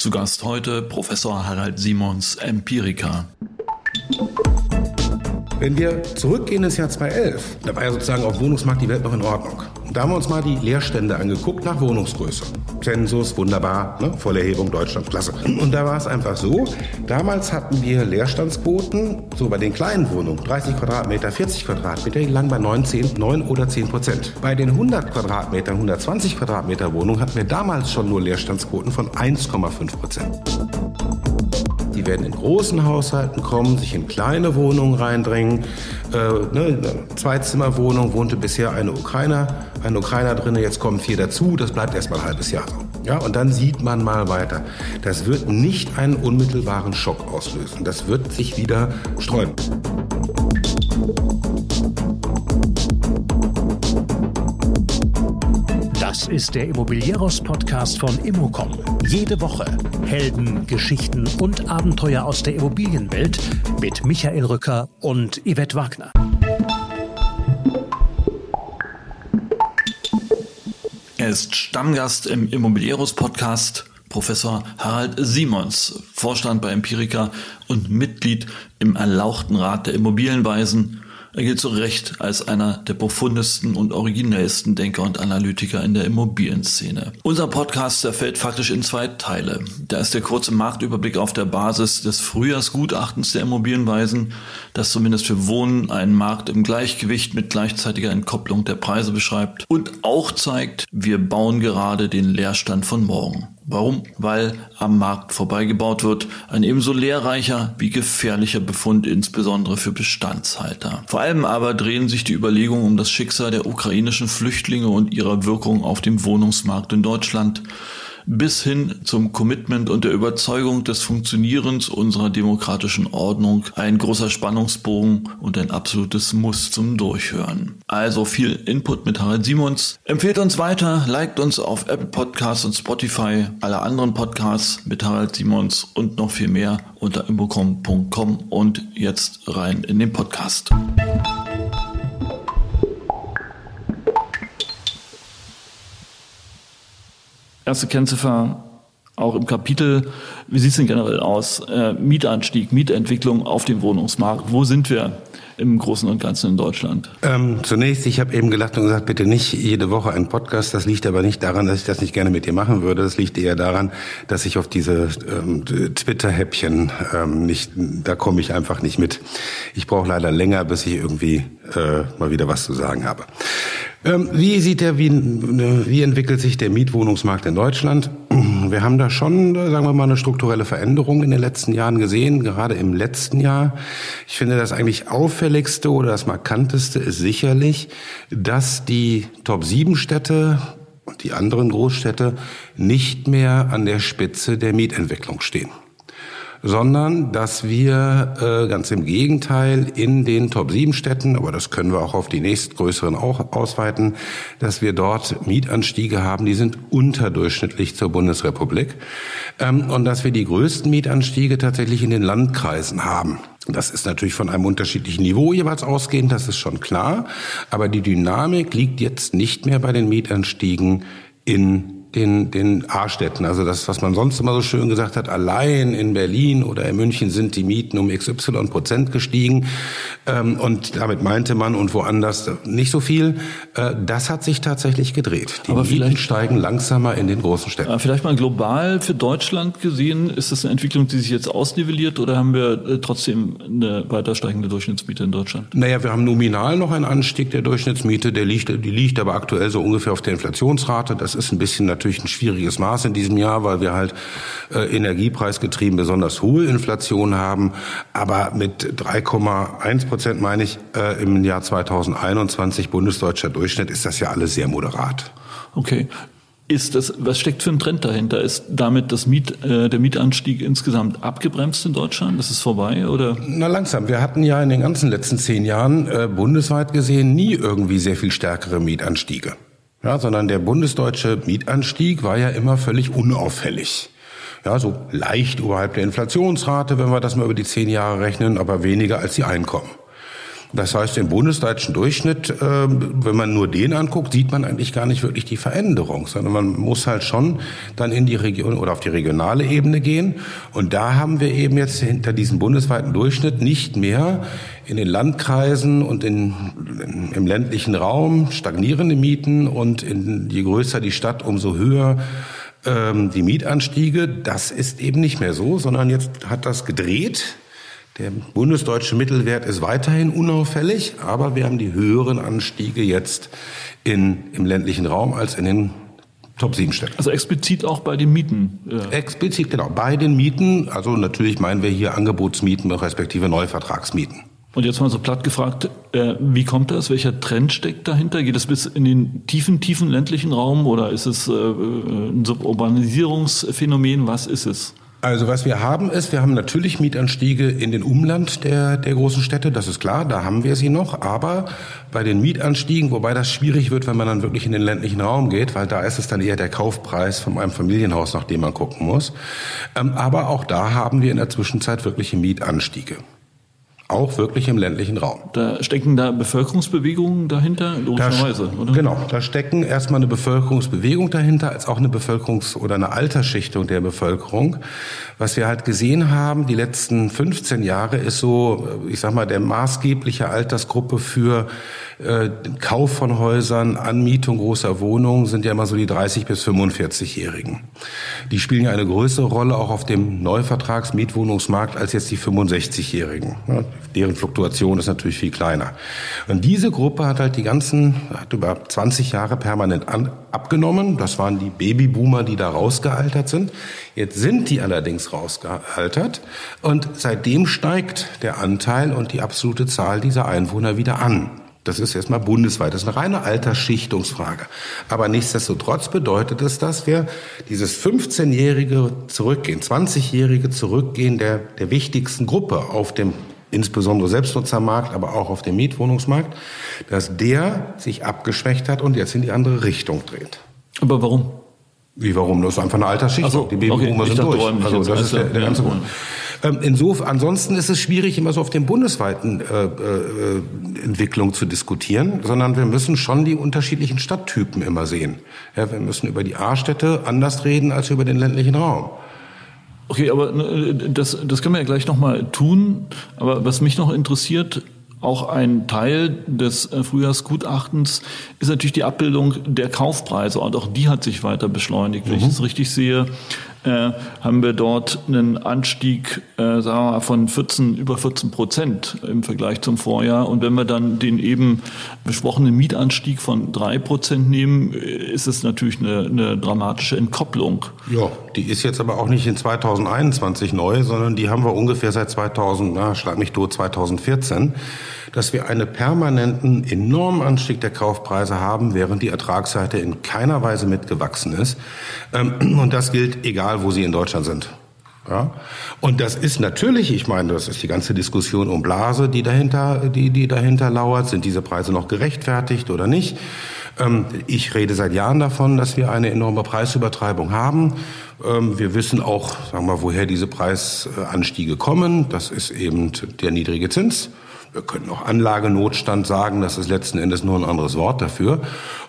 Zu Gast heute Professor Harald Simons, Empiriker. Wenn wir zurückgehen ins Jahr 2011, da war ja sozusagen auf Wohnungsmarkt die Welt noch in Ordnung. Da haben wir uns mal die Leerstände angeguckt nach Wohnungsgröße. Zensus, wunderbar, ne? Vollerhebung, Deutschland, klasse. Und da war es einfach so, damals hatten wir Leerstandsquoten, so bei den kleinen Wohnungen, 30 Quadratmeter, 40 Quadratmeter, die lagen bei 9, 10, 9 oder 10 Prozent. Bei den 100 Quadratmetern, 120 Quadratmeter Wohnungen hatten wir damals schon nur Leerstandsquoten von 1,5 Prozent. Die werden in großen Haushalten kommen, sich in kleine Wohnungen reindrängen. Äh, ne, Zweizimmerwohnung wohnte bisher eine Ukrainer, ein Ukrainer drin, jetzt kommen vier dazu, das bleibt erstmal ein halbes Jahr. Ja, und dann sieht man mal weiter. Das wird nicht einen unmittelbaren Schock auslösen. Das wird sich wieder streuen. Ist der Immobilieros-Podcast von Immocom. Jede Woche Helden, Geschichten und Abenteuer aus der Immobilienwelt mit Michael Rücker und Yvette Wagner. Er ist Stammgast im Immobilieros-Podcast. Professor Harald Simons, Vorstand bei Empirica und Mitglied im erlauchten Rat der Immobilienweisen er gilt zu Recht als einer der profundesten und originellsten Denker und Analytiker in der Immobilienszene. Unser Podcast zerfällt faktisch in zwei Teile. Da ist der kurze Marktüberblick auf der Basis des Frühjahrsgutachtens der Immobilienweisen, das zumindest für Wohnen einen Markt im Gleichgewicht mit gleichzeitiger Entkopplung der Preise beschreibt und auch zeigt, wir bauen gerade den Leerstand von morgen. Warum? Weil am Markt vorbeigebaut wird. Ein ebenso lehrreicher wie gefährlicher Befund, insbesondere für Bestandshalter. Vor allem aber drehen sich die Überlegungen um das Schicksal der ukrainischen Flüchtlinge und ihrer Wirkung auf dem Wohnungsmarkt in Deutschland bis hin zum Commitment und der Überzeugung des Funktionierens unserer demokratischen Ordnung ein großer Spannungsbogen und ein absolutes Muss zum Durchhören. Also viel Input mit Harald Simons. Empfehlt uns weiter, liked uns auf Apple Podcasts und Spotify, alle anderen Podcasts mit Harald Simons und noch viel mehr unter imbocom.com und jetzt rein in den Podcast. Erste Kennziffer auch im Kapitel, wie sieht es denn generell aus? Äh, Mietanstieg, Mietentwicklung auf dem Wohnungsmarkt. Wo sind wir im Großen und Ganzen in Deutschland? Ähm, zunächst, ich habe eben gelacht und gesagt, bitte nicht jede Woche ein Podcast. Das liegt aber nicht daran, dass ich das nicht gerne mit dir machen würde. Das liegt eher daran, dass ich auf diese ähm, Twitter-Häppchen ähm, nicht, da komme ich einfach nicht mit. Ich brauche leider länger, bis ich irgendwie äh, mal wieder was zu sagen habe. Ähm, wie sieht der, wie, wie entwickelt sich der Mietwohnungsmarkt in Deutschland? Wir haben da schon, sagen wir mal, eine strukturelle Veränderung in den letzten Jahren gesehen, gerade im letzten Jahr. Ich finde, das eigentlich auffälligste oder das markanteste ist sicherlich, dass die Top-7-Städte und die anderen Großstädte nicht mehr an der Spitze der Mietentwicklung stehen sondern dass wir äh, ganz im Gegenteil in den Top-7-Städten, aber das können wir auch auf die nächstgrößeren auch ausweiten, dass wir dort Mietanstiege haben, die sind unterdurchschnittlich zur Bundesrepublik ähm, und dass wir die größten Mietanstiege tatsächlich in den Landkreisen haben. Das ist natürlich von einem unterschiedlichen Niveau jeweils ausgehend, das ist schon klar. Aber die Dynamik liegt jetzt nicht mehr bei den Mietanstiegen in den, den A-Städten. Also das, was man sonst immer so schön gesagt hat, allein in Berlin oder in München sind die Mieten um XY Prozent gestiegen. Ähm, und damit meinte man und woanders nicht so viel. Äh, das hat sich tatsächlich gedreht. Die Aber Mieten steigen langsamer in den großen Städten. Vielleicht mal global für Deutschland gesehen, ist das eine Entwicklung, die sich jetzt ausnivelliert oder haben wir äh, trotzdem eine weiter steigende Durchschnittsmiete in Deutschland? Naja, wir haben nominal noch einen Anstieg der Durchschnittsmiete, der liegt, die liegt aber aktuell so ungefähr auf der Inflationsrate. Das ist ein bisschen natürlich ein schwieriges Maß in diesem Jahr, weil wir halt äh, energiepreisgetrieben besonders hohe Inflation haben. Aber mit 3,1 Prozent, meine ich, äh, im Jahr 2021 bundesdeutscher Durchschnitt ist das ja alles sehr moderat. Okay. Ist das, was steckt für ein Trend dahinter? Ist damit das Miet, äh, der Mietanstieg insgesamt abgebremst in Deutschland? Ist es vorbei oder? Na langsam. Wir hatten ja in den ganzen letzten zehn Jahren äh, bundesweit gesehen nie irgendwie sehr viel stärkere Mietanstiege. Ja, sondern der bundesdeutsche Mietanstieg war ja immer völlig unauffällig. Ja, so leicht oberhalb der Inflationsrate, wenn wir das mal über die zehn Jahre rechnen, aber weniger als die Einkommen. Das heißt, den bundesdeutschen Durchschnitt, ähm, wenn man nur den anguckt, sieht man eigentlich gar nicht wirklich die Veränderung, sondern man muss halt schon dann in die Region oder auf die regionale Ebene gehen. Und da haben wir eben jetzt hinter diesem bundesweiten Durchschnitt nicht mehr in den Landkreisen und in, im ländlichen Raum stagnierende Mieten und in, je größer die Stadt, umso höher ähm, die Mietanstiege. Das ist eben nicht mehr so, sondern jetzt hat das gedreht. Der bundesdeutsche Mittelwert ist weiterhin unauffällig, aber wir haben die höheren Anstiege jetzt in, im ländlichen Raum als in den Top 7 Städten. Also explizit auch bei den Mieten? Ja. Explizit, genau. Bei den Mieten, also natürlich meinen wir hier Angebotsmieten respektive Neuvertragsmieten. Und jetzt mal so platt gefragt, äh, wie kommt das? Welcher Trend steckt dahinter? Geht es bis in den tiefen, tiefen ländlichen Raum oder ist es äh, ein Suburbanisierungsphänomen? Was ist es? Also was wir haben ist, wir haben natürlich Mietanstiege in den Umland der, der großen Städte, das ist klar, da haben wir sie noch, aber bei den Mietanstiegen, wobei das schwierig wird, wenn man dann wirklich in den ländlichen Raum geht, weil da ist es dann eher der Kaufpreis von einem Familienhaus, nach dem man gucken muss. Ähm, aber auch da haben wir in der Zwischenzeit wirkliche Mietanstiege auch wirklich im ländlichen Raum. Da stecken da Bevölkerungsbewegungen dahinter, logischerweise, da, oder? Genau, da stecken erstmal eine Bevölkerungsbewegung dahinter, als auch eine Bevölkerungs- oder eine Altersschichtung der Bevölkerung. Was wir halt gesehen haben, die letzten 15 Jahre ist so, ich sag mal, der maßgebliche Altersgruppe für äh, Kauf von Häusern, Anmietung großer Wohnungen sind ja immer so die 30 bis 45-Jährigen. Die spielen ja eine größere Rolle auch auf dem Neuvertragsmietwohnungsmarkt als jetzt die 65-Jährigen. Ja, deren Fluktuation ist natürlich viel kleiner. Und diese Gruppe hat halt die ganzen, hat über 20 Jahre permanent an, abgenommen. Das waren die Babyboomer, die da rausgealtert sind. Jetzt sind die allerdings rausgealtert und seitdem steigt der Anteil und die absolute Zahl dieser Einwohner wieder an. Das ist erstmal bundesweit. Das ist eine reine Altersschichtungsfrage. Aber nichtsdestotrotz bedeutet es, dass wir dieses 15-jährige Zurückgehen, 20-jährige Zurückgehen der, der wichtigsten Gruppe auf dem insbesondere Selbstnutzermarkt, aber auch auf dem Mietwohnungsmarkt, dass der sich abgeschwächt hat und jetzt in die andere Richtung dreht. Aber warum? Wie warum? Das ist einfach eine Altersschicht. So, die Babyboomer okay, sind durch. Also das ist der, der ganze Grund. Ähm, insofern, ansonsten ist es schwierig, immer so auf den bundesweiten äh, äh, Entwicklung zu diskutieren, sondern wir müssen schon die unterschiedlichen Stadttypen immer sehen. Ja, wir müssen über die A-Städte anders reden als über den ländlichen Raum. Okay, aber äh, das, das können wir ja gleich nochmal tun. Aber was mich noch interessiert, auch ein Teil des äh, Frühjahrsgutachtens ist natürlich die Abbildung der Kaufpreise und auch die hat sich weiter beschleunigt. Wenn mhm. ich es richtig sehe, äh, haben wir dort einen Anstieg äh, sagen wir mal, von 14, über 14 Prozent im Vergleich zum Vorjahr. Und wenn wir dann den eben besprochenen Mietanstieg von drei Prozent nehmen, ist es natürlich eine, eine dramatische Entkopplung. Ja, die ist jetzt aber auch nicht in 2021 neu, sondern die haben wir ungefähr seit 2000, na, schlag mich tot, 2014 dass wir einen permanenten enormen Anstieg der Kaufpreise haben, während die Ertragsseite in keiner Weise mitgewachsen ist. Ähm, und das gilt egal, wo Sie in Deutschland sind. Ja? Und das ist natürlich, ich meine, das ist die ganze Diskussion um Blase, die dahinter, die, die dahinter lauert. Sind diese Preise noch gerechtfertigt oder nicht? Ähm, ich rede seit Jahren davon, dass wir eine enorme Preisübertreibung haben. Ähm, wir wissen auch, sagen wir, woher diese Preisanstiege kommen. Das ist eben der niedrige Zins. Wir können auch Anlagenotstand sagen, das ist letzten Endes nur ein anderes Wort dafür.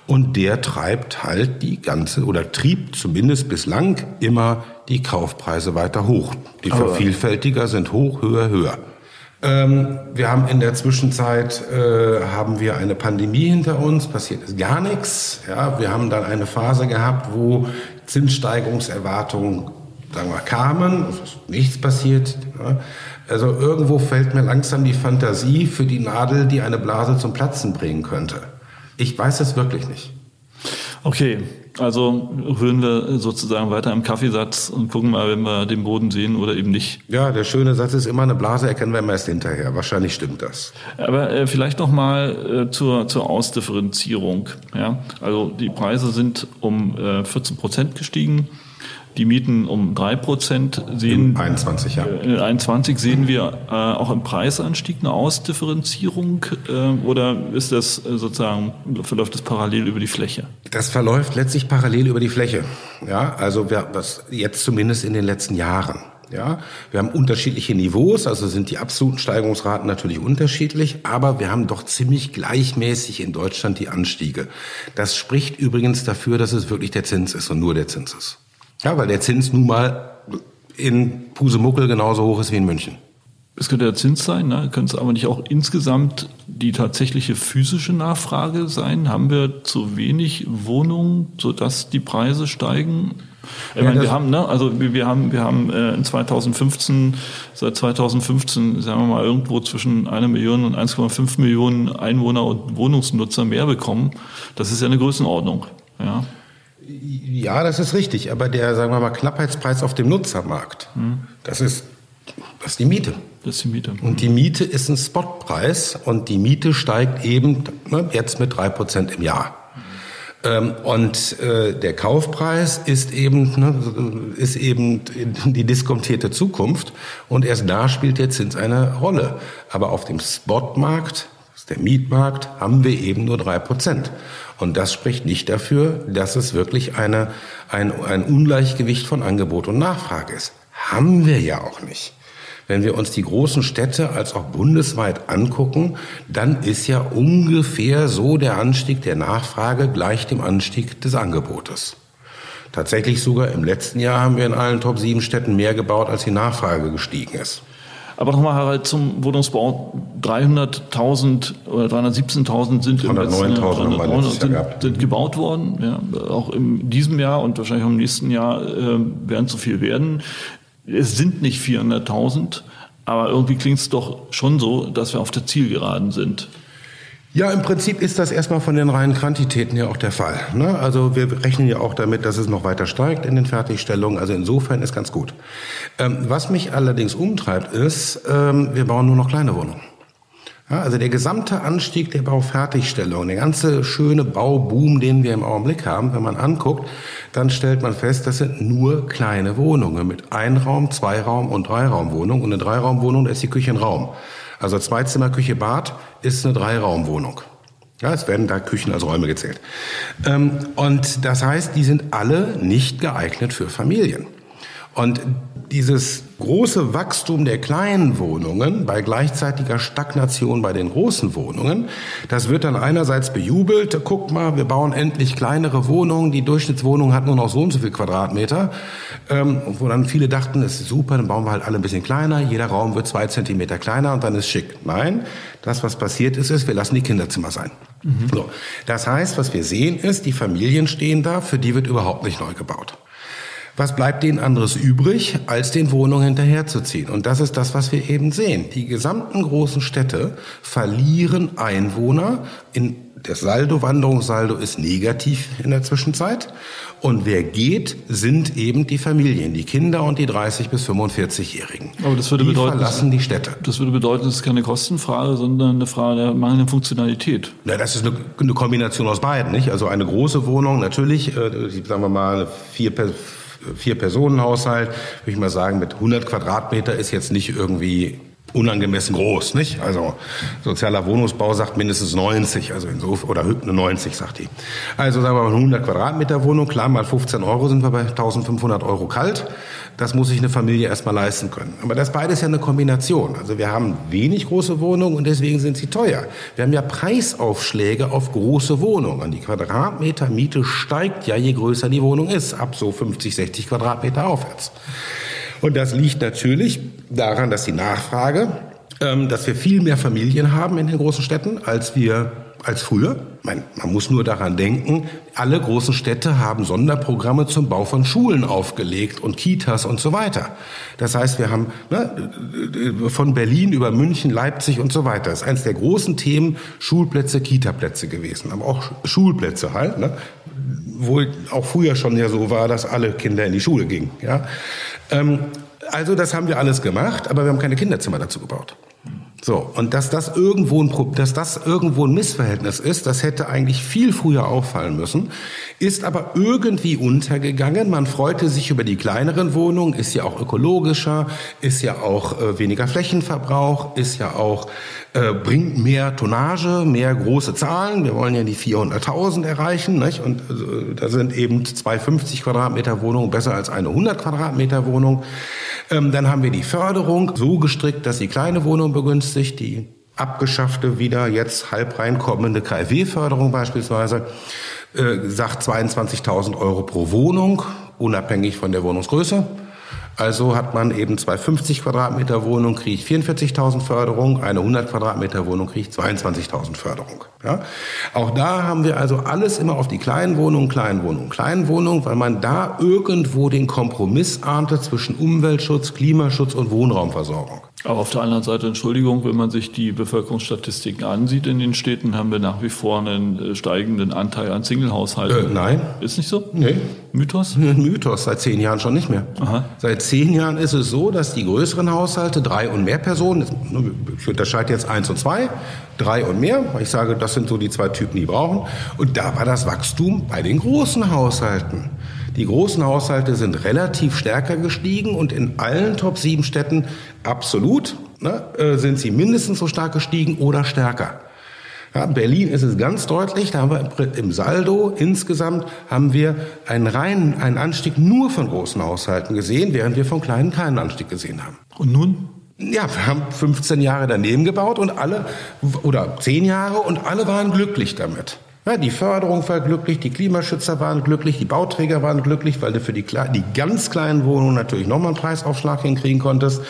Und der treibt halt die ganze oder trieb zumindest bislang immer die Kaufpreise weiter hoch. Die Aber Vervielfältiger sind hoch, höher, höher. Ähm, wir haben in der Zwischenzeit äh, haben wir eine Pandemie hinter uns, passiert ist gar nichts. Ja, wir haben dann eine Phase gehabt, wo Zinssteigerungserwartungen sagen wir, kamen, es ist nichts passiert. Ja. Also irgendwo fällt mir langsam die Fantasie für die Nadel, die eine Blase zum Platzen bringen könnte. Ich weiß es wirklich nicht. Okay, also rühren wir sozusagen weiter im Kaffeesatz und gucken mal, wenn wir den Boden sehen oder eben nicht. Ja, der schöne Satz ist immer, eine Blase erkennen wir immer erst hinterher. Wahrscheinlich stimmt das. Aber äh, vielleicht noch mal äh, zur, zur Ausdifferenzierung. Ja? Also die Preise sind um äh, 14 Prozent gestiegen die Mieten um drei Prozent sehen. In 21, ja. In 21 sehen wir äh, auch im Preisanstieg eine Ausdifferenzierung äh, oder ist das äh, sozusagen, verläuft das parallel über die Fläche? Das verläuft letztlich parallel über die Fläche. Ja, also wir, was jetzt zumindest in den letzten Jahren. Ja, wir haben unterschiedliche Niveaus, also sind die absoluten Steigungsraten natürlich unterschiedlich, aber wir haben doch ziemlich gleichmäßig in Deutschland die Anstiege. Das spricht übrigens dafür, dass es wirklich der Zins ist und nur der Zins ist. Ja, weil der Zins nun mal in Pusemuckel genauso hoch ist wie in München. Es könnte der Zins sein, ne? könnte es aber nicht auch insgesamt die tatsächliche physische Nachfrage sein? Haben wir zu wenig Wohnungen, sodass die Preise steigen? Ich ja, meine, wir haben, ne, also wir, wir haben, wir haben äh, in 2015, seit 2015, sagen wir mal, irgendwo zwischen einer Million und 1,5 Millionen Einwohner und Wohnungsnutzer mehr bekommen. Das ist ja eine Größenordnung. Ja. Ja, das ist richtig. Aber der, sagen wir mal, Knappheitspreis auf dem Nutzermarkt, hm. das ist, das ist die Miete. Das ist die Miete. Und die Miete ist ein Spotpreis und die Miete steigt eben ne, jetzt mit drei Prozent im Jahr. Ähm, und äh, der Kaufpreis ist eben, ne, ist eben die diskontierte Zukunft und erst da spielt der Zins eine Rolle. Aber auf dem Spotmarkt, der Mietmarkt, haben wir eben nur drei Prozent. Und das spricht nicht dafür, dass es wirklich eine, ein, ein Ungleichgewicht von Angebot und Nachfrage ist. Haben wir ja auch nicht. Wenn wir uns die großen Städte als auch bundesweit angucken, dann ist ja ungefähr so der Anstieg der Nachfrage gleich dem Anstieg des Angebotes. Tatsächlich sogar im letzten Jahr haben wir in allen Top 7 Städten mehr gebaut, als die Nachfrage gestiegen ist. Aber nochmal, Harald, zum Wohnungsbau. 300.000 oder 317.000 sind sind, sind gebaut worden. Ja, auch in diesem Jahr und wahrscheinlich auch im nächsten Jahr äh, werden zu viel werden. Es sind nicht 400.000, aber irgendwie klingt es doch schon so, dass wir auf der Zielgeraden sind. Ja, im Prinzip ist das erstmal von den reinen Quantitäten ja auch der Fall. Ne? Also wir rechnen ja auch damit, dass es noch weiter steigt in den Fertigstellungen. Also insofern ist ganz gut. Ähm, was mich allerdings umtreibt, ist, ähm, wir bauen nur noch kleine Wohnungen. Ja, also der gesamte Anstieg der Baufertigstellung, der ganze schöne Bauboom, den wir im Augenblick haben, wenn man anguckt, dann stellt man fest, das sind nur kleine Wohnungen mit Einraum, Zweiraum und Dreiraumwohnung. Und eine Dreiraumwohnung, da ist die Küche ein Raum. Also Zweizimmer, Küche, Bad ist eine Dreiraumwohnung. Ja, es werden da Küchen als Räume gezählt. Ähm, und das heißt, die sind alle nicht geeignet für Familien. Und dieses große Wachstum der kleinen Wohnungen bei gleichzeitiger Stagnation bei den großen Wohnungen, das wird dann einerseits bejubelt, guck mal, wir bauen endlich kleinere Wohnungen, die Durchschnittswohnung hat nur noch so und so viel Quadratmeter, ähm, wo dann viele dachten, es ist super, dann bauen wir halt alle ein bisschen kleiner, jeder Raum wird zwei Zentimeter kleiner und dann ist schick. Nein, das, was passiert ist, ist, wir lassen die Kinderzimmer sein. Mhm. So. Das heißt, was wir sehen ist, die Familien stehen da, für die wird überhaupt nicht neu gebaut. Was bleibt denen anderes übrig, als den Wohnungen hinterherzuziehen? Und das ist das, was wir eben sehen. Die gesamten großen Städte verlieren Einwohner. In, das Saldo, Wanderungssaldo ist negativ in der Zwischenzeit. Und wer geht, sind eben die Familien, die Kinder und die 30 bis 45-Jährigen. Aber das würde die bedeuten, verlassen die Städte. Das würde bedeuten, es ist keine Kostenfrage, sondern eine Frage der mangelnden Funktionalität. Ja, das ist eine, eine Kombination aus beiden, nicht? Also eine große Wohnung, natürlich, äh, sagen wir mal, vier, vier Personenhaushalt, würde ich mal sagen, mit 100 Quadratmeter ist jetzt nicht irgendwie unangemessen groß, nicht? Also sozialer Wohnungsbau sagt mindestens 90, also insofern oder 90 sagt die. Also sagen wir mal eine 100 Quadratmeter Wohnung, klar mal 15 Euro sind wir bei 1500 Euro kalt. Das muss sich eine Familie erstmal leisten können. Aber das beides ja eine Kombination. Also wir haben wenig große Wohnungen und deswegen sind sie teuer. Wir haben ja Preisaufschläge auf große Wohnungen. Die Quadratmeter Miete steigt ja, je größer die Wohnung ist, ab so 50, 60 Quadratmeter aufwärts. Und das liegt natürlich daran, dass die Nachfrage, ähm, dass wir viel mehr Familien haben in den großen Städten, als wir als früher. Man, muss nur daran denken, alle großen Städte haben Sonderprogramme zum Bau von Schulen aufgelegt und Kitas und so weiter. Das heißt, wir haben ne, von Berlin über München, Leipzig und so weiter. Das ist eines der großen Themen Schulplätze, Kitaplätze gewesen. Aber auch Schulplätze halt, ne, wo auch früher schon ja so war, dass alle Kinder in die Schule gingen. Ja. Ähm, also das haben wir alles gemacht, aber wir haben keine Kinderzimmer dazu gebaut. So, und dass das irgendwo ein, dass das irgendwo ein Missverhältnis ist, das hätte eigentlich viel früher auffallen müssen, ist aber irgendwie untergegangen. Man freute sich über die kleineren Wohnungen, ist ja auch ökologischer, ist ja auch äh, weniger Flächenverbrauch, ist ja auch, äh, bringt mehr Tonnage, mehr große Zahlen. Wir wollen ja die 400.000 erreichen, nicht? Und äh, da sind eben 250 Quadratmeter Wohnungen besser als eine 100 Quadratmeter Wohnung. Ähm, dann haben wir die Förderung so gestrickt, dass die kleine Wohnung begünstigt, die abgeschaffte, wieder jetzt halb reinkommende KfW-Förderung beispielsweise, äh, sagt 22.000 Euro pro Wohnung, unabhängig von der Wohnungsgröße. Also hat man eben zwei 50 Quadratmeter Wohnung, kriegt 44.000 Förderung, eine 100 Quadratmeter Wohnung kriegt 22.000 Förderung. Ja? Auch da haben wir also alles immer auf die kleinen Wohnungen, kleinen Wohnungen, kleinen Wohnungen, weil man da irgendwo den Kompromiss ahnte zwischen Umweltschutz, Klimaschutz und Wohnraumversorgung. Aber auf der anderen Seite, Entschuldigung, wenn man sich die Bevölkerungsstatistiken ansieht in den Städten, haben wir nach wie vor einen äh, steigenden Anteil an Singlehaushalten. Äh, nein. Ist nicht so? Nee. Mythos? Mythos, seit zehn Jahren schon nicht mehr. Aha. Seit zehn Jahren ist es so, dass die größeren Haushalte, drei und mehr Personen, ich unterscheide jetzt eins und zwei, drei und mehr, ich sage, das sind so die zwei Typen, die brauchen. Und da war das Wachstum bei den großen Haushalten. Die großen Haushalte sind relativ stärker gestiegen und in allen Top 7 Städten absolut ne, äh, sind sie mindestens so stark gestiegen oder stärker. Ja, Berlin ist es ganz deutlich, da haben wir im Saldo insgesamt haben wir einen reinen einen Anstieg nur von großen Haushalten gesehen, während wir von kleinen keinen Anstieg gesehen haben. Und nun? Ja, wir haben 15 Jahre daneben gebaut und alle, oder 10 Jahre und alle waren glücklich damit. Ja, die Förderung war glücklich, die Klimaschützer waren glücklich, die Bauträger waren glücklich, weil du für die, die ganz kleinen Wohnungen natürlich nochmal einen Preisaufschlag hinkriegen konntest.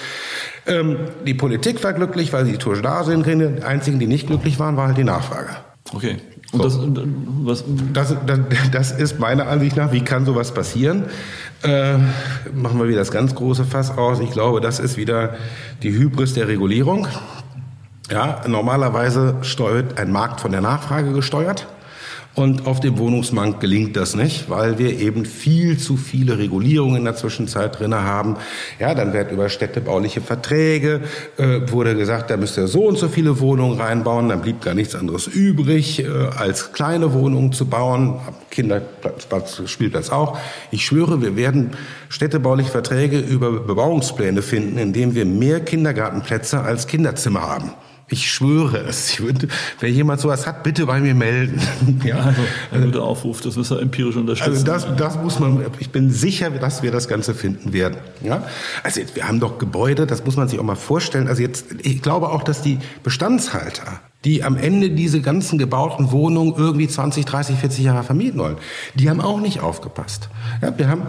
Ähm, die Politik war glücklich, weil sie die Tourage hinkriegen. Die einzigen, die nicht glücklich waren, war halt die Nachfrage. Okay. Und so. das, was? Das, das, das, ist meiner Ansicht nach, wie kann sowas passieren? Äh, machen wir wieder das ganz große Fass aus. Ich glaube, das ist wieder die Hybris der Regulierung. Ja, normalerweise steuert ein Markt von der Nachfrage gesteuert. Und auf dem Wohnungsmarkt gelingt das nicht, weil wir eben viel zu viele Regulierungen in der Zwischenzeit drinne haben. Ja, dann wird über städtebauliche Verträge äh, wurde gesagt, da müsst ihr so und so viele Wohnungen reinbauen. Dann blieb gar nichts anderes übrig, äh, als kleine Wohnungen zu bauen. Kinderplatz, Spielplatz auch. Ich schwöre, wir werden städtebauliche Verträge über Bebauungspläne finden, indem wir mehr Kindergartenplätze als Kinderzimmer haben. Ich schwöre es. Ich würde, wer jemand sowas hat, bitte bei mir melden. ja, also, ein guter Aufruf, das müssen wir empirisch unterstützen. Also das, das muss man, ich bin sicher, dass wir das Ganze finden werden. Ja? Also jetzt, wir haben doch Gebäude, das muss man sich auch mal vorstellen. Also jetzt, ich glaube auch, dass die Bestandshalter die am Ende diese ganzen gebauten Wohnungen irgendwie 20, 30, 40 Jahre vermieten wollen. Die haben auch nicht aufgepasst. Ja, wir haben,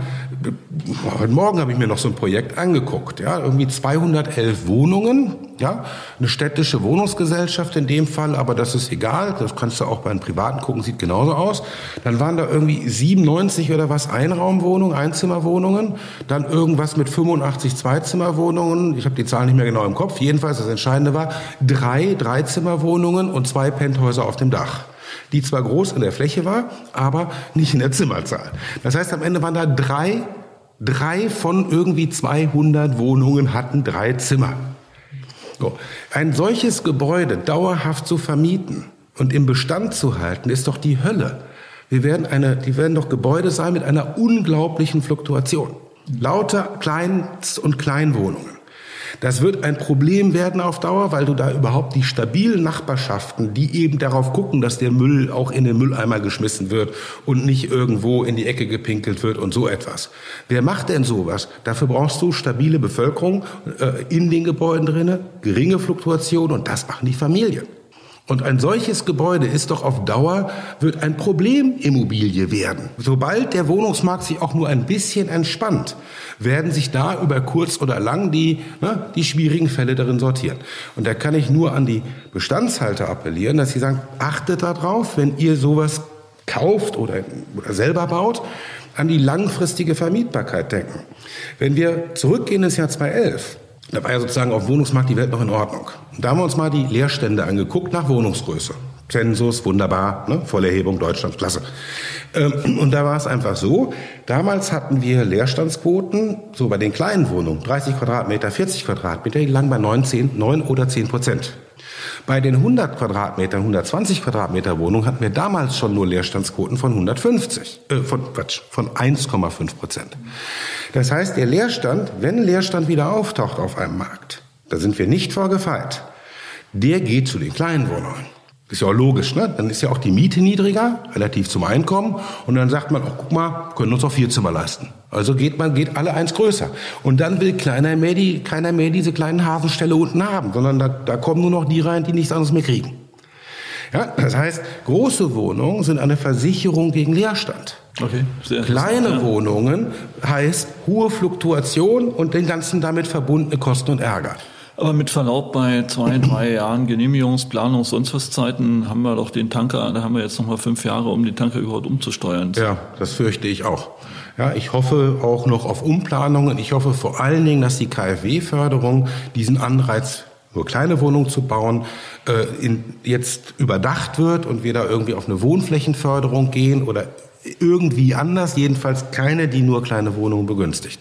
heute Morgen habe ich mir noch so ein Projekt angeguckt, ja, irgendwie 211 Wohnungen, ja, eine städtische Wohnungsgesellschaft in dem Fall, aber das ist egal, das kannst du auch bei einem privaten gucken, sieht genauso aus. Dann waren da irgendwie 97 oder was Einraumwohnungen, Einzimmerwohnungen, dann irgendwas mit 85 Zweizimmerwohnungen, ich habe die Zahlen nicht mehr genau im Kopf, jedenfalls das Entscheidende war, drei Dreizimmerwohnungen Wohnungen und zwei Penthäuser auf dem Dach die zwar groß in der Fläche war, aber nicht in der Zimmerzahl. Das heißt, am Ende waren da drei, drei von irgendwie 200 Wohnungen hatten drei Zimmer. So. Ein solches Gebäude dauerhaft zu vermieten und im Bestand zu halten, ist doch die Hölle. Wir werden eine, die werden doch Gebäude sein mit einer unglaublichen Fluktuation. Lauter Kleinst- und Kleinwohnungen. Das wird ein Problem werden auf Dauer, weil du da überhaupt die stabilen Nachbarschaften, die eben darauf gucken, dass der Müll auch in den Mülleimer geschmissen wird und nicht irgendwo in die Ecke gepinkelt wird und so etwas. Wer macht denn sowas? Dafür brauchst du stabile Bevölkerung äh, in den Gebäuden drinnen, geringe Fluktuation und das machen die Familien. Und ein solches Gebäude ist doch auf Dauer, wird ein Problemimmobilie werden. Sobald der Wohnungsmarkt sich auch nur ein bisschen entspannt, werden sich da über kurz oder lang die, ne, die schwierigen Fälle darin sortieren. Und da kann ich nur an die Bestandshalter appellieren, dass sie sagen, achtet darauf, wenn ihr sowas kauft oder, oder selber baut, an die langfristige Vermietbarkeit denken. Wenn wir zurückgehen ins Jahr 2011, da war ja sozusagen auf Wohnungsmarkt die Welt noch in Ordnung. Und da haben wir uns mal die Leerstände angeguckt nach Wohnungsgröße. Zensus, wunderbar, ne? Vollerhebung Deutschland, klasse. Ähm, und da war es einfach so, damals hatten wir Leerstandsquoten, so bei den kleinen Wohnungen, 30 Quadratmeter, 40 Quadratmeter, die lagen bei 9, 10, 9 oder 10 Prozent. Bei den 100 Quadratmeter, 120 Quadratmeter Wohnungen hatten wir damals schon nur Leerstandsquoten von 150, äh, von Quatsch, von 1,5 Prozent. Das heißt, der Leerstand, wenn Leerstand wieder auftaucht auf einem Markt, da sind wir nicht vorgefeit, der geht zu den kleinen Wohnungen. Ist ja auch logisch, ne? Dann ist ja auch die Miete niedriger, relativ zum Einkommen. Und dann sagt man, ach, guck mal, können uns auch vier Zimmer leisten. Also geht man, geht alle eins größer. Und dann will keiner mehr, die, keiner mehr diese kleinen Hafenställe unten haben, sondern da, da kommen nur noch die rein, die nichts anderes mehr kriegen. Ja, das heißt, große Wohnungen sind eine Versicherung gegen Leerstand. Okay, sehr Kleine ja. Wohnungen heißt hohe Fluktuation und den ganzen damit verbundene Kosten und Ärger. Aber mit Verlaub bei zwei, drei Jahren Genehmigungs-, Planungs-, sonst was Zeiten haben wir doch den Tanker, da haben wir jetzt noch mal fünf Jahre, um den Tanker überhaupt umzusteuern. Ja, das fürchte ich auch. Ja, ich hoffe auch noch auf Umplanungen. Ich hoffe vor allen Dingen, dass die KfW-Förderung diesen Anreiz nur kleine Wohnungen zu bauen, äh, in, jetzt überdacht wird und wir da irgendwie auf eine Wohnflächenförderung gehen oder irgendwie anders, jedenfalls keine, die nur kleine Wohnungen begünstigt.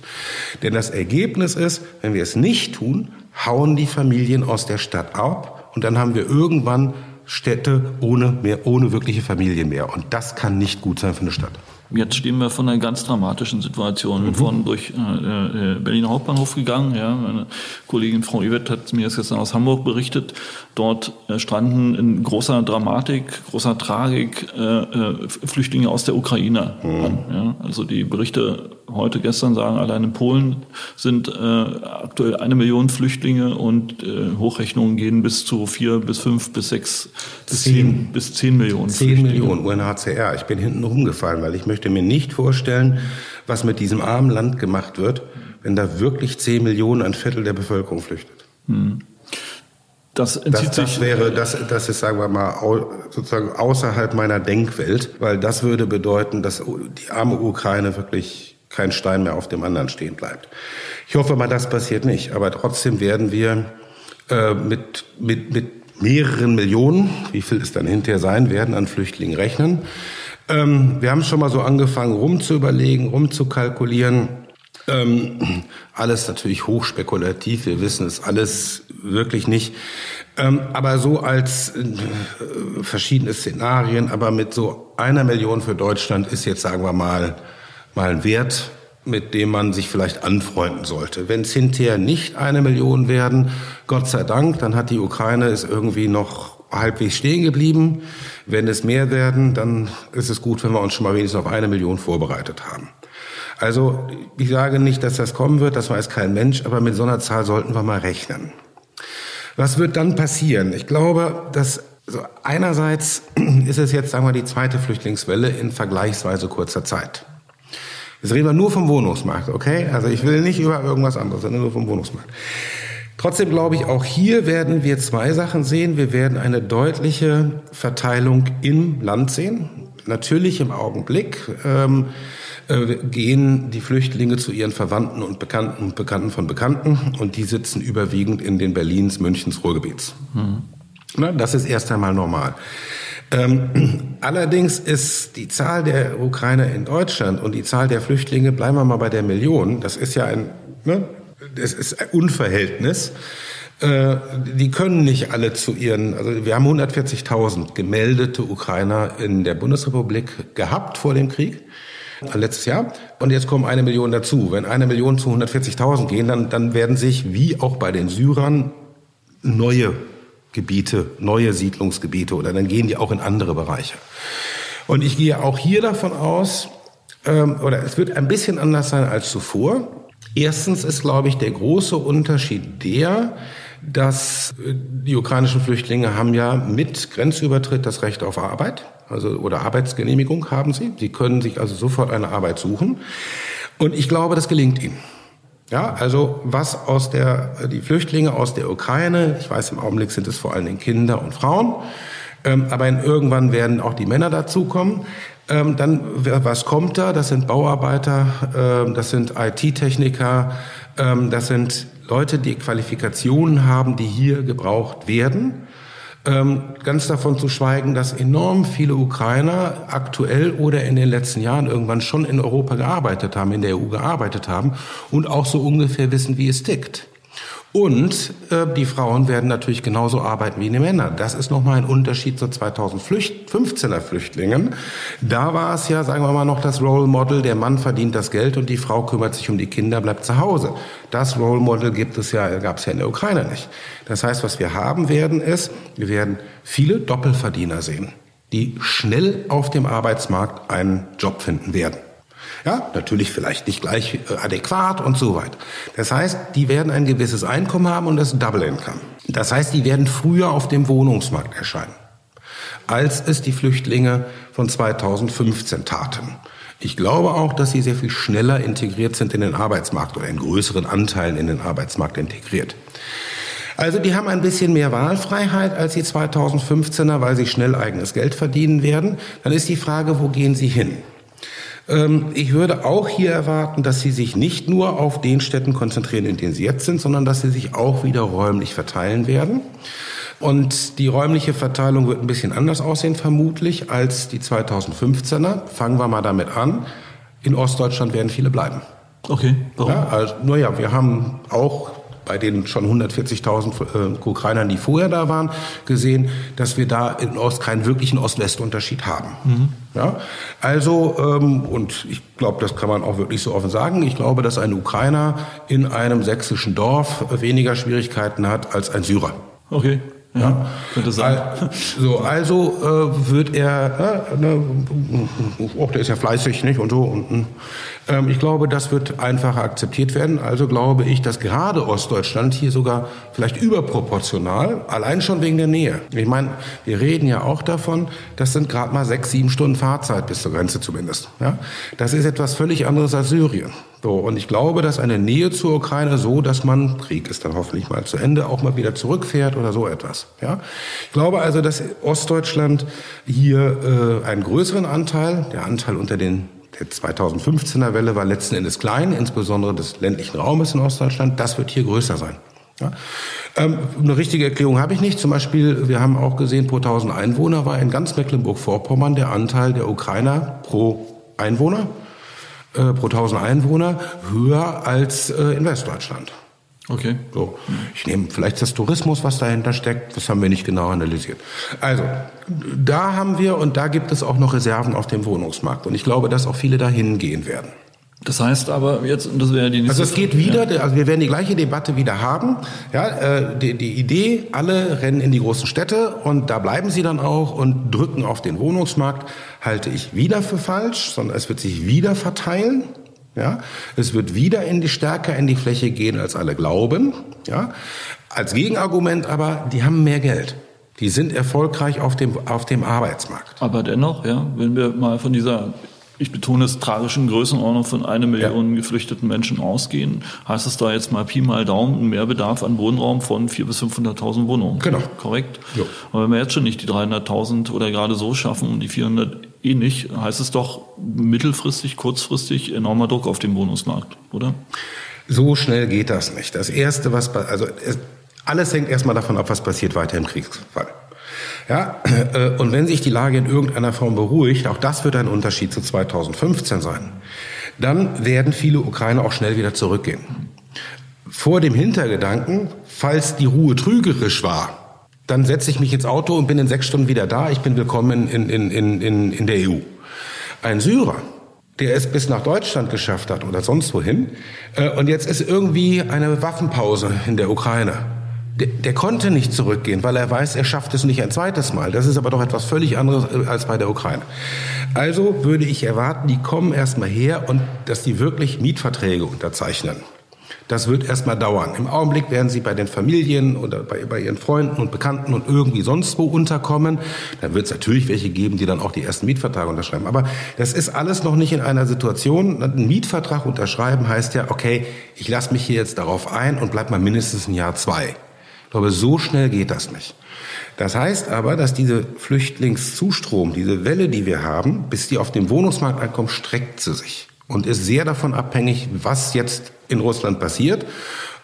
Denn das Ergebnis ist, wenn wir es nicht tun, hauen die Familien aus der Stadt ab und dann haben wir irgendwann Städte ohne mehr, ohne wirkliche Familien mehr. Und das kann nicht gut sein für eine Stadt. Jetzt stehen wir von einer ganz dramatischen Situation. Wir mhm. wurden durch äh, äh, Berliner Hauptbahnhof gegangen. Ja. Meine Kollegin Frau Iwett hat mir das gestern aus Hamburg berichtet. Dort äh, stranden in großer Dramatik, großer Tragik äh, äh, Flüchtlinge aus der Ukraine mhm. an. Ja. Also die Berichte heute, gestern sagen, allein in Polen sind äh, aktuell eine Million Flüchtlinge und äh, Hochrechnungen gehen bis zu vier, bis fünf, bis sechs, bis zehn, zehn bis zehn Millionen. Zehn Millionen UNHCR. Ich bin hinten rumgefallen, weil ich möchte mir nicht vorstellen, was mit diesem armen Land gemacht wird, wenn da wirklich zehn Millionen, ein Viertel der Bevölkerung flüchtet. Hm. Das entzieht das, das sich. Wäre, das, das ist, sagen wir mal, sozusagen außerhalb meiner Denkwelt, weil das würde bedeuten, dass die arme Ukraine wirklich kein Stein mehr auf dem anderen stehen bleibt. Ich hoffe mal, das passiert nicht. Aber trotzdem werden wir äh, mit, mit, mit mehreren Millionen, wie viel es dann hinterher sein werden, an Flüchtlingen rechnen. Ähm, wir haben schon mal so angefangen, rumzuüberlegen, rumzukalkulieren. Ähm, alles natürlich hochspekulativ. Wir wissen es alles wirklich nicht. Ähm, aber so als äh, verschiedene Szenarien, aber mit so einer Million für Deutschland ist jetzt, sagen wir mal, mal ein Wert, mit dem man sich vielleicht anfreunden sollte. Wenn es hinterher nicht eine Million werden, Gott sei Dank, dann hat die Ukraine es irgendwie noch halbwegs stehen geblieben. Wenn es mehr werden, dann ist es gut, wenn wir uns schon mal wenigstens auf eine Million vorbereitet haben. Also ich sage nicht, dass das kommen wird, das weiß kein Mensch, aber mit so einer Zahl sollten wir mal rechnen. Was wird dann passieren? Ich glaube, dass also einerseits ist es jetzt, sagen wir, die zweite Flüchtlingswelle in vergleichsweise kurzer Zeit. Jetzt reden wir nur vom Wohnungsmarkt, okay? Also ich will nicht über irgendwas anderes, sondern nur vom Wohnungsmarkt. Trotzdem glaube ich, auch hier werden wir zwei Sachen sehen. Wir werden eine deutliche Verteilung im Land sehen. Natürlich im Augenblick ähm, äh, gehen die Flüchtlinge zu ihren Verwandten und Bekannten und Bekannten von Bekannten und die sitzen überwiegend in den Berlins, Münchens, Ruhrgebiets. Mhm. Na, das ist erst einmal normal. Ähm, allerdings ist die Zahl der Ukrainer in Deutschland und die Zahl der Flüchtlinge, bleiben wir mal bei der Million, das ist ja ein, ne, das ist ein Unverhältnis. Äh, die können nicht alle zu ihren, also wir haben 140.000 gemeldete Ukrainer in der Bundesrepublik gehabt vor dem Krieg letztes Jahr. Und jetzt kommen eine Million dazu. Wenn eine Million zu 140.000 gehen, dann, dann werden sich, wie auch bei den Syrern, neue Gebiete, neue Siedlungsgebiete oder dann gehen die auch in andere Bereiche. Und ich gehe auch hier davon aus, ähm, oder es wird ein bisschen anders sein als zuvor. Erstens ist, glaube ich, der große Unterschied der, dass äh, die ukrainischen Flüchtlinge haben ja mit Grenzübertritt das Recht auf Arbeit, also oder Arbeitsgenehmigung haben sie. Sie können sich also sofort eine Arbeit suchen. Und ich glaube, das gelingt ihnen. Ja, also was aus der, die Flüchtlinge aus der Ukraine, ich weiß im Augenblick sind es vor allen Dingen Kinder und Frauen, ähm, aber irgendwann werden auch die Männer dazukommen. Ähm, dann, was kommt da? Das sind Bauarbeiter, ähm, das sind IT-Techniker, ähm, das sind Leute, die Qualifikationen haben, die hier gebraucht werden. Ähm, ganz davon zu schweigen, dass enorm viele Ukrainer aktuell oder in den letzten Jahren irgendwann schon in Europa gearbeitet haben, in der EU gearbeitet haben und auch so ungefähr wissen, wie es tickt. Und äh, die Frauen werden natürlich genauso arbeiten wie die Männer. Das ist nochmal ein Unterschied zu 2015er Flüchtlingen. Da war es ja, sagen wir mal, noch das Role Model, der Mann verdient das Geld und die Frau kümmert sich um die Kinder, bleibt zu Hause. Das Role Model gibt es ja, gab es ja in der Ukraine nicht. Das heißt, was wir haben werden, ist, wir werden viele Doppelverdiener sehen, die schnell auf dem Arbeitsmarkt einen Job finden werden. Ja, natürlich vielleicht nicht gleich äh, adäquat und so weiter. Das heißt, die werden ein gewisses Einkommen haben und das Double Income. Das heißt, die werden früher auf dem Wohnungsmarkt erscheinen, als es die Flüchtlinge von 2015 taten. Ich glaube auch, dass sie sehr viel schneller integriert sind in den Arbeitsmarkt oder in größeren Anteilen in den Arbeitsmarkt integriert. Also die haben ein bisschen mehr Wahlfreiheit als die 2015er, weil sie schnell eigenes Geld verdienen werden. Dann ist die Frage, wo gehen sie hin? Ähm, ich würde auch hier erwarten, dass sie sich nicht nur auf den Städten konzentrieren, in denen sie jetzt sind, sondern dass sie sich auch wieder räumlich verteilen werden. Und die räumliche Verteilung wird ein bisschen anders aussehen, vermutlich, als die 2015er. Fangen wir mal damit an. In Ostdeutschland werden viele bleiben. Okay, warum? Ja, also, naja, wir haben auch bei den schon 140.000 äh, Ukrainern, die vorher da waren, gesehen, dass wir da in Ost keinen wirklichen Ost-West-Unterschied haben. Mhm. Ja? Also, ähm, und ich glaube, das kann man auch wirklich so offen sagen, ich glaube, dass ein Ukrainer in einem sächsischen Dorf weniger Schwierigkeiten hat als ein Syrer. Okay. Ja, ja, könnte sein. So, also äh, wird er, äh, ne, oh, der ist ja fleißig, nicht und so. Und, ähm, ich glaube, das wird einfacher akzeptiert werden. Also glaube ich, dass gerade Ostdeutschland hier sogar vielleicht überproportional, allein schon wegen der Nähe. Ich meine, wir reden ja auch davon, das sind gerade mal sechs, sieben Stunden Fahrzeit bis zur Grenze zumindest. Ja, das ist etwas völlig anderes als Syrien. So, und ich glaube, dass eine Nähe zur Ukraine so, dass man, Krieg ist dann hoffentlich mal zu Ende, auch mal wieder zurückfährt oder so etwas. Ja? Ich glaube also, dass Ostdeutschland hier äh, einen größeren Anteil, der Anteil unter den der 2015er Welle war letzten Endes klein, insbesondere des ländlichen Raumes in Ostdeutschland, das wird hier größer sein. Ja? Ähm, eine richtige Erklärung habe ich nicht. Zum Beispiel, wir haben auch gesehen, pro 1000 Einwohner war in ganz Mecklenburg-Vorpommern der Anteil der Ukrainer pro Einwohner äh, pro 1000 Einwohner höher als äh, in Westdeutschland. Okay. So. Ich nehme vielleicht das Tourismus, was dahinter steckt. Das haben wir nicht genau analysiert. Also, da haben wir und da gibt es auch noch Reserven auf dem Wohnungsmarkt. Und ich glaube, dass auch viele dahin gehen werden. Das heißt aber jetzt, das wäre die nächste Also es geht wieder, ja. also wir werden die gleiche Debatte wieder haben. Ja, äh, die, die Idee, alle rennen in die großen Städte und da bleiben sie dann auch und drücken auf den Wohnungsmarkt, halte ich wieder für falsch, sondern es wird sich wieder verteilen. Ja, es wird wieder in die stärker in die Fläche gehen, als alle glauben. Ja, als Gegenargument aber, die haben mehr Geld. Die sind erfolgreich auf dem, auf dem Arbeitsmarkt. Aber dennoch, ja, wenn wir mal von dieser ich betone es, tragischen Größenordnung von einer Million ja. geflüchteten Menschen ausgehen, heißt es da jetzt mal Pi mal Daumen ein Mehrbedarf an Wohnraum von 400.000 bis 500.000 Wohnungen. Genau. Korrekt? Ja. Aber wenn wir jetzt schon nicht die 300.000 oder gerade so schaffen und die 400 eh nicht, heißt es doch mittelfristig, kurzfristig enormer Druck auf den Wohnungsmarkt, oder? So schnell geht das nicht. Das Erste, was, also alles hängt erstmal davon ab, was passiert weiter im Kriegsfall. Ja, äh, und wenn sich die Lage in irgendeiner Form beruhigt, auch das wird ein Unterschied zu 2015 sein, dann werden viele Ukrainer auch schnell wieder zurückgehen. Vor dem Hintergedanken, falls die Ruhe trügerisch war, dann setze ich mich ins Auto und bin in sechs Stunden wieder da. Ich bin willkommen in, in, in, in, in der EU. Ein Syrer, der es bis nach Deutschland geschafft hat oder sonst wohin, äh, und jetzt ist irgendwie eine Waffenpause in der Ukraine der, der, konnte nicht zurückgehen, weil er weiß, er schafft es nicht ein zweites Mal. Das ist aber doch etwas völlig anderes äh, als bei der Ukraine. Also würde ich erwarten, die kommen erstmal her und dass die wirklich Mietverträge unterzeichnen. Das wird erstmal dauern. Im Augenblick werden sie bei den Familien oder bei, bei ihren Freunden und Bekannten und irgendwie sonst wo unterkommen. Dann wird es natürlich welche geben, die dann auch die ersten Mietverträge unterschreiben. Aber das ist alles noch nicht in einer Situation. Ein Mietvertrag unterschreiben heißt ja, okay, ich lasse mich hier jetzt darauf ein und bleib mal mindestens ein Jahr zwei. Ich glaube, so schnell geht das nicht. Das heißt aber, dass diese Flüchtlingszustrom, diese Welle, die wir haben, bis die auf dem Wohnungsmarkt ankommt, streckt sie sich und ist sehr davon abhängig, was jetzt in Russland passiert.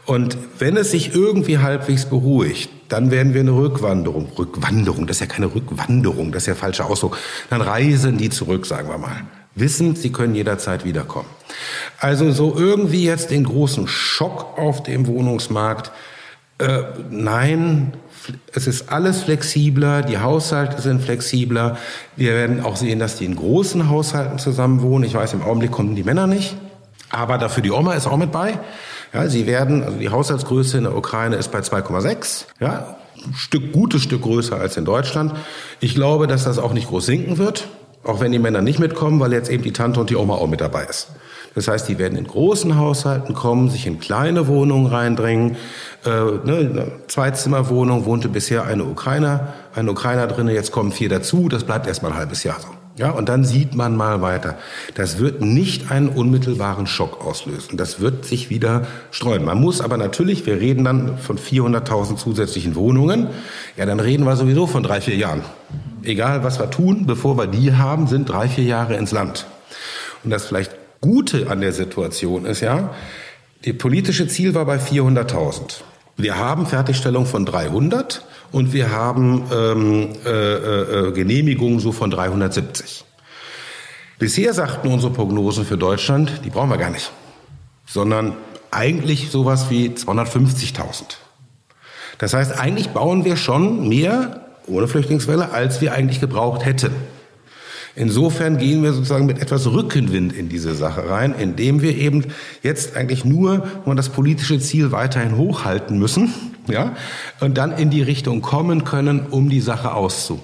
Und wenn es sich irgendwie halbwegs beruhigt, dann werden wir eine Rückwanderung, Rückwanderung, das ist ja keine Rückwanderung, das ist ja falscher Ausdruck, dann reisen die zurück, sagen wir mal. Wissen, sie können jederzeit wiederkommen. Also so irgendwie jetzt den großen Schock auf dem Wohnungsmarkt, Äh, nein, es ist alles flexibler, die Haushalte sind flexibler. Wir werden auch sehen, dass die in großen Haushalten zusammen wohnen. Ich weiß, im Augenblick kommen die Männer nicht, aber dafür die Oma ist auch mit bei. Ja, sie werden, also die Haushaltsgröße in der Ukraine ist bei 2,6. Ja, ein Stück, gutes Stück größer als in Deutschland. Ich glaube, dass das auch nicht groß sinken wird, auch wenn die Männer nicht mitkommen, weil jetzt eben die Tante und die Oma auch mit dabei ist. Das heißt, die werden in großen Haushalten kommen, sich in kleine Wohnungen reindringen. Äh, ne, Zweizimmerwohnung wohnte bisher eine Ukrainer, ein Ukrainer drinne, jetzt kommen vier dazu, das bleibt erstmal ein halbes Jahr so. Ja, und dann sieht man mal weiter. Das wird nicht einen unmittelbaren Schock auslösen. Das wird sich wieder streuen. Man muss aber natürlich, wir reden dann von 400.000 zusätzlichen Wohnungen. Ja, dann reden wir sowieso von drei, vier Jahren. Egal, was wir tun, bevor wir die haben, sind drei, vier Jahre ins Land. Und das vielleicht Gute an der Situation ist ja, die politische Ziel war bei 400.000. Wir haben Fertigstellung von 300 und wir haben ähm, äh, äh, Genehmigungen so von 370. Bisher sagten unsere Prognosen für Deutschland, die brauchen wir gar nicht, sondern eigentlich sowas wie 250.000. Das heißt, eigentlich bauen wir schon mehr ohne Flüchtlingswelle, als wir eigentlich gebraucht hätten. Insofern gehen wir sozusagen mit etwas Rückenwind in diese Sache rein, indem wir eben jetzt eigentlich nur das politische Ziel weiterhin hochhalten müssen, ja, und dann in die Richtung kommen können, um die Sache auszu.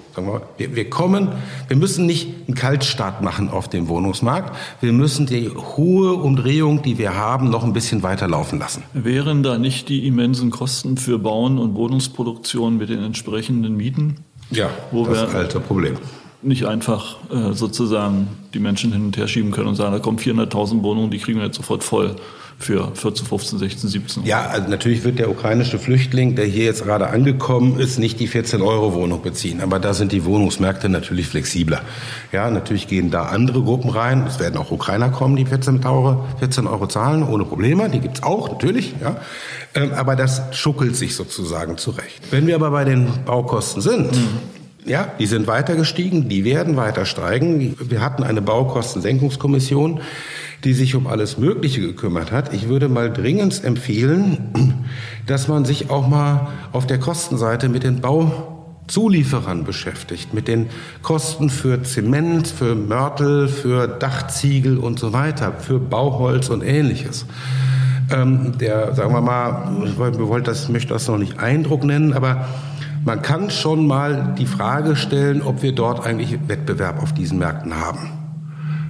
Wir, wir kommen, wir müssen nicht einen Kaltstart machen auf dem Wohnungsmarkt. Wir müssen die hohe Umdrehung, die wir haben, noch ein bisschen weiter laufen lassen. Wären da nicht die immensen Kosten für Bauen und Wohnungsproduktion mit den entsprechenden Mieten? Ja, wo das wir alte Problem nicht einfach äh, sozusagen die Menschen hin und her schieben können und sagen, da kommen 400.000 Wohnungen, die kriegen wir jetzt sofort voll für 14, 15, 16, 17 Ja, also natürlich wird der ukrainische Flüchtling, der hier jetzt gerade angekommen ist, nicht die 14 Euro Wohnung beziehen. Aber da sind die Wohnungsmärkte natürlich flexibler. Ja, natürlich gehen da andere Gruppen rein. Es werden auch Ukrainer kommen, die 14 Euro, 14 Euro zahlen, ohne Probleme. Die gibt's auch, natürlich. Ja. Ähm, aber das schuckelt sich sozusagen zurecht. Wenn wir aber bei den Baukosten sind, mhm ja, die sind weiter gestiegen, die werden weiter steigen. Wir hatten eine Baukostensenkungskommission, die sich um alles Mögliche gekümmert hat. Ich würde mal dringend empfehlen, dass man sich auch mal auf der Kostenseite mit den Bauzulieferern beschäftigt, mit den Kosten für Zement, für Mörtel, für Dachziegel und so weiter, für Bauholz und ähnliches. Ähm, der, sagen wir mal, ich wollte das, möchte das noch nicht Eindruck nennen, aber man kann schon mal die Frage stellen, ob wir dort eigentlich Wettbewerb auf diesen Märkten haben.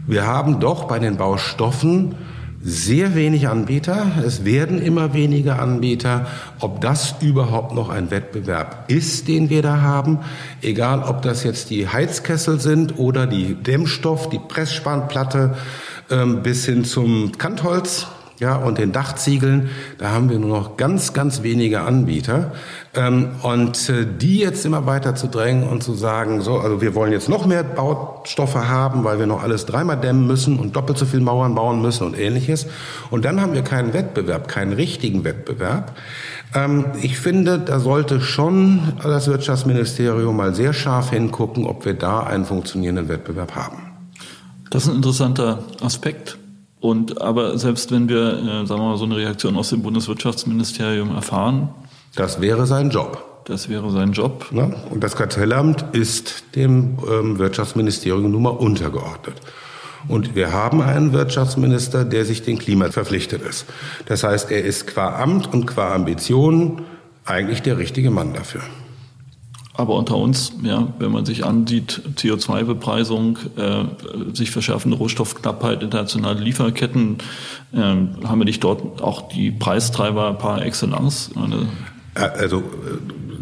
Wir haben doch bei den Baustoffen sehr wenig Anbieter. Es werden immer weniger Anbieter. Ob das überhaupt noch ein Wettbewerb ist, den wir da haben, egal ob das jetzt die Heizkessel sind oder die Dämmstoff, die Pressspannplatte ähm, bis hin zum Kantholz, ja, und den Dachziegeln, da haben wir nur noch ganz, ganz wenige Anbieter. Ähm, und äh, die jetzt immer weiter zu drängen und zu sagen, so, also wir wollen jetzt noch mehr Baustoffe haben, weil wir noch alles dreimal dämmen müssen und doppelt so viel Mauern bauen müssen und ähnliches. Und dann haben wir keinen Wettbewerb, keinen richtigen Wettbewerb. Ähm, ich finde, da sollte schon das Wirtschaftsministerium mal sehr scharf hingucken, ob wir da einen funktionierenden Wettbewerb haben. Das ist ein interessanter Aspekt. Und aber selbst wenn wir, äh, sagen wir mal, so eine Reaktion aus dem Bundeswirtschaftsministerium erfahren. Das wäre sein Job. Das wäre sein Job. Na? Und das Kartellamt ist dem ähm, Wirtschaftsministerium nun mal untergeordnet. Und wir haben einen Wirtschaftsminister, der sich dem Klima verpflichtet ist. Das heißt, er ist qua Amt und qua Ambition eigentlich der richtige Mann dafür. Aber unter uns, ja, wenn man sich ansieht, CO2-Bepreisung, äh, sich verschärfende Rohstoffknappheit, internationale Lieferketten, äh, haben wir nicht dort auch die Preistreiber par excellence? Also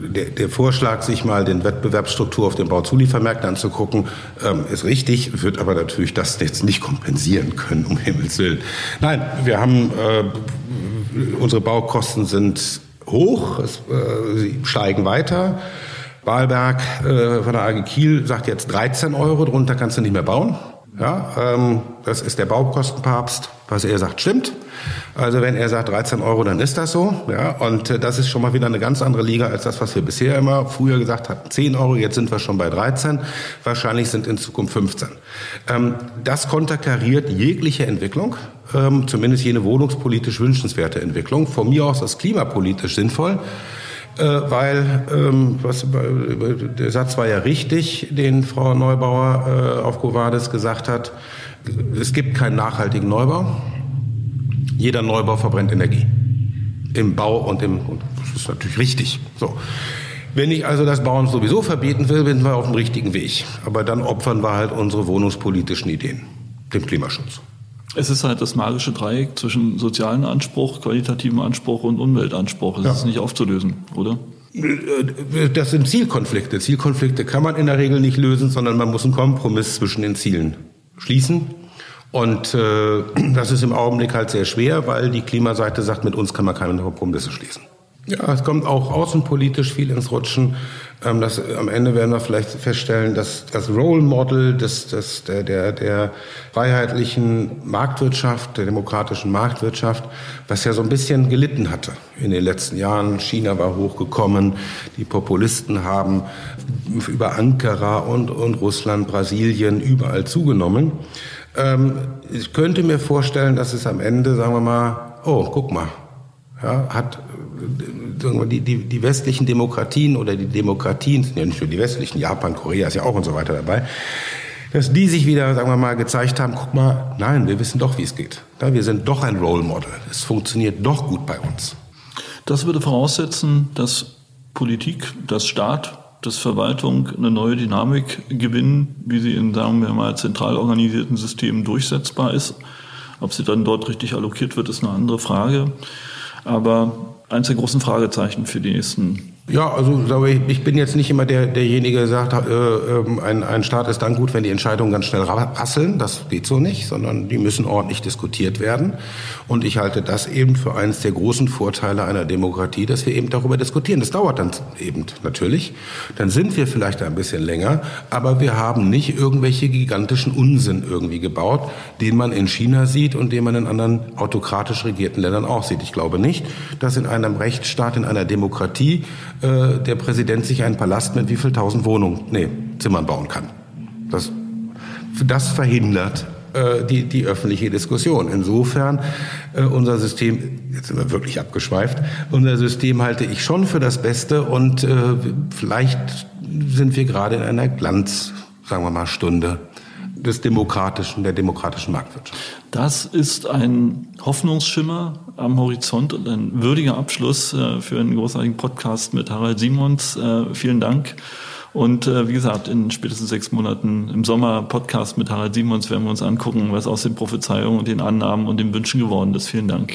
der, der Vorschlag, sich mal den Wettbewerbsstruktur auf den Bauzuliefermärkten anzugucken, ähm, ist richtig, wird aber natürlich das jetzt nicht kompensieren können, um Himmels Willen. Nein, wir haben, äh, unsere Baukosten sind hoch, es, äh, sie steigen weiter. Wahlberg äh, von der AG Kiel sagt jetzt 13 Euro, drunter kannst du nicht mehr bauen. Ja, ähm, das ist der Baukostenpapst. Was er sagt, stimmt. Also wenn er sagt 13 Euro, dann ist das so. Ja, und äh, das ist schon mal wieder eine ganz andere Liga als das, was wir bisher immer früher gesagt hatten. 10 Euro, jetzt sind wir schon bei 13. Wahrscheinlich sind in Zukunft 15. Ähm, das konterkariert jegliche Entwicklung, ähm, zumindest jene wohnungspolitisch wünschenswerte Entwicklung. Von mir aus ist klimapolitisch sinnvoll. Äh, weil ähm, was, der Satz war ja richtig, den Frau Neubauer äh, auf Covades gesagt hat. Es gibt keinen nachhaltigen Neubau. Jeder Neubau verbrennt Energie. Im Bau und im, und das ist natürlich richtig. So. Wenn ich also das Bauen sowieso verbieten will, sind wir auf dem richtigen Weg. Aber dann opfern wir halt unsere wohnungspolitischen Ideen, dem Klimaschutz. Es ist halt das magische Dreieck zwischen sozialen Anspruch, qualitativen Anspruch und Umweltanspruch. Das ja. ist nicht aufzulösen, oder? Das sind Zielkonflikte. Zielkonflikte kann man in der Regel nicht lösen, sondern man muss einen Kompromiss zwischen den Zielen schließen. Und äh, das ist im Augenblick halt sehr schwer, weil die Klimaseite sagt, mit uns kann man keine Kompromisse schließen. Ja, es kommt auch außenpolitisch viel ins Rutschen. Ähm, das, am Ende werden wir vielleicht feststellen, dass das Role Model des, des, der, der, der freiheitlichen Marktwirtschaft, der demokratischen Marktwirtschaft, was ja so ein bisschen gelitten hatte in den letzten Jahren. China war hochgekommen, die Populisten haben über Ankara und, und Russland, Brasilien überall zugenommen. Ähm, ich könnte mir vorstellen, dass es am Ende, sagen wir mal, oh, guck mal, ja, hat die, die, die westlichen Demokratien oder die Demokratien, ja nicht nur die westlichen, Japan, Korea ist ja auch und so weiter dabei, dass die sich wieder, sagen wir mal, gezeigt haben, guck mal, nein, wir wissen doch, wie es geht. Wir sind doch ein Role Model. Es funktioniert doch gut bei uns. Das würde voraussetzen, dass Politik, dass Staat, dass Verwaltung eine neue Dynamik gewinnen, wie sie in, sagen wir mal, zentral organisierten Systemen durchsetzbar ist. Ob sie dann dort richtig allokiert wird, ist eine andere Frage. Aber eines der großen Fragezeichen für die nächsten ja, also ich bin jetzt nicht immer der, derjenige, der sagt, äh, ähm, ein, ein Staat ist dann gut, wenn die Entscheidungen ganz schnell rasseln. Das geht so nicht, sondern die müssen ordentlich diskutiert werden. Und ich halte das eben für eines der großen Vorteile einer Demokratie, dass wir eben darüber diskutieren. Das dauert dann eben natürlich. Dann sind wir vielleicht ein bisschen länger, aber wir haben nicht irgendwelche gigantischen Unsinn irgendwie gebaut, den man in China sieht und den man in anderen autokratisch regierten Ländern auch sieht. Ich glaube nicht, dass in einem Rechtsstaat, in einer Demokratie äh, der Präsident sich einen Palast mit wie viel tausend Wohnungen, nee, Zimmern bauen kann. Das, das verhindert äh, die, die öffentliche Diskussion. Insofern äh, unser System, jetzt sind wir wirklich abgeschweift, unser System halte ich schon für das Beste und äh, vielleicht sind wir gerade in einer Glanz, sagen wir mal, Stunde des demokratischen, der demokratischen Marktwirtschaft. Das ist ein Hoffnungsschimmer am Horizont und ein würdiger Abschluss äh, für einen großartigen Podcast mit Harald Simons. Äh, vielen Dank. Und äh, wie gesagt, in spätestens sechs Monaten im Sommer Podcast mit Harald Simons werden wir uns angucken, was aus den Prophezeiungen und den Annahmen und den Wünschen geworden ist. Vielen Dank.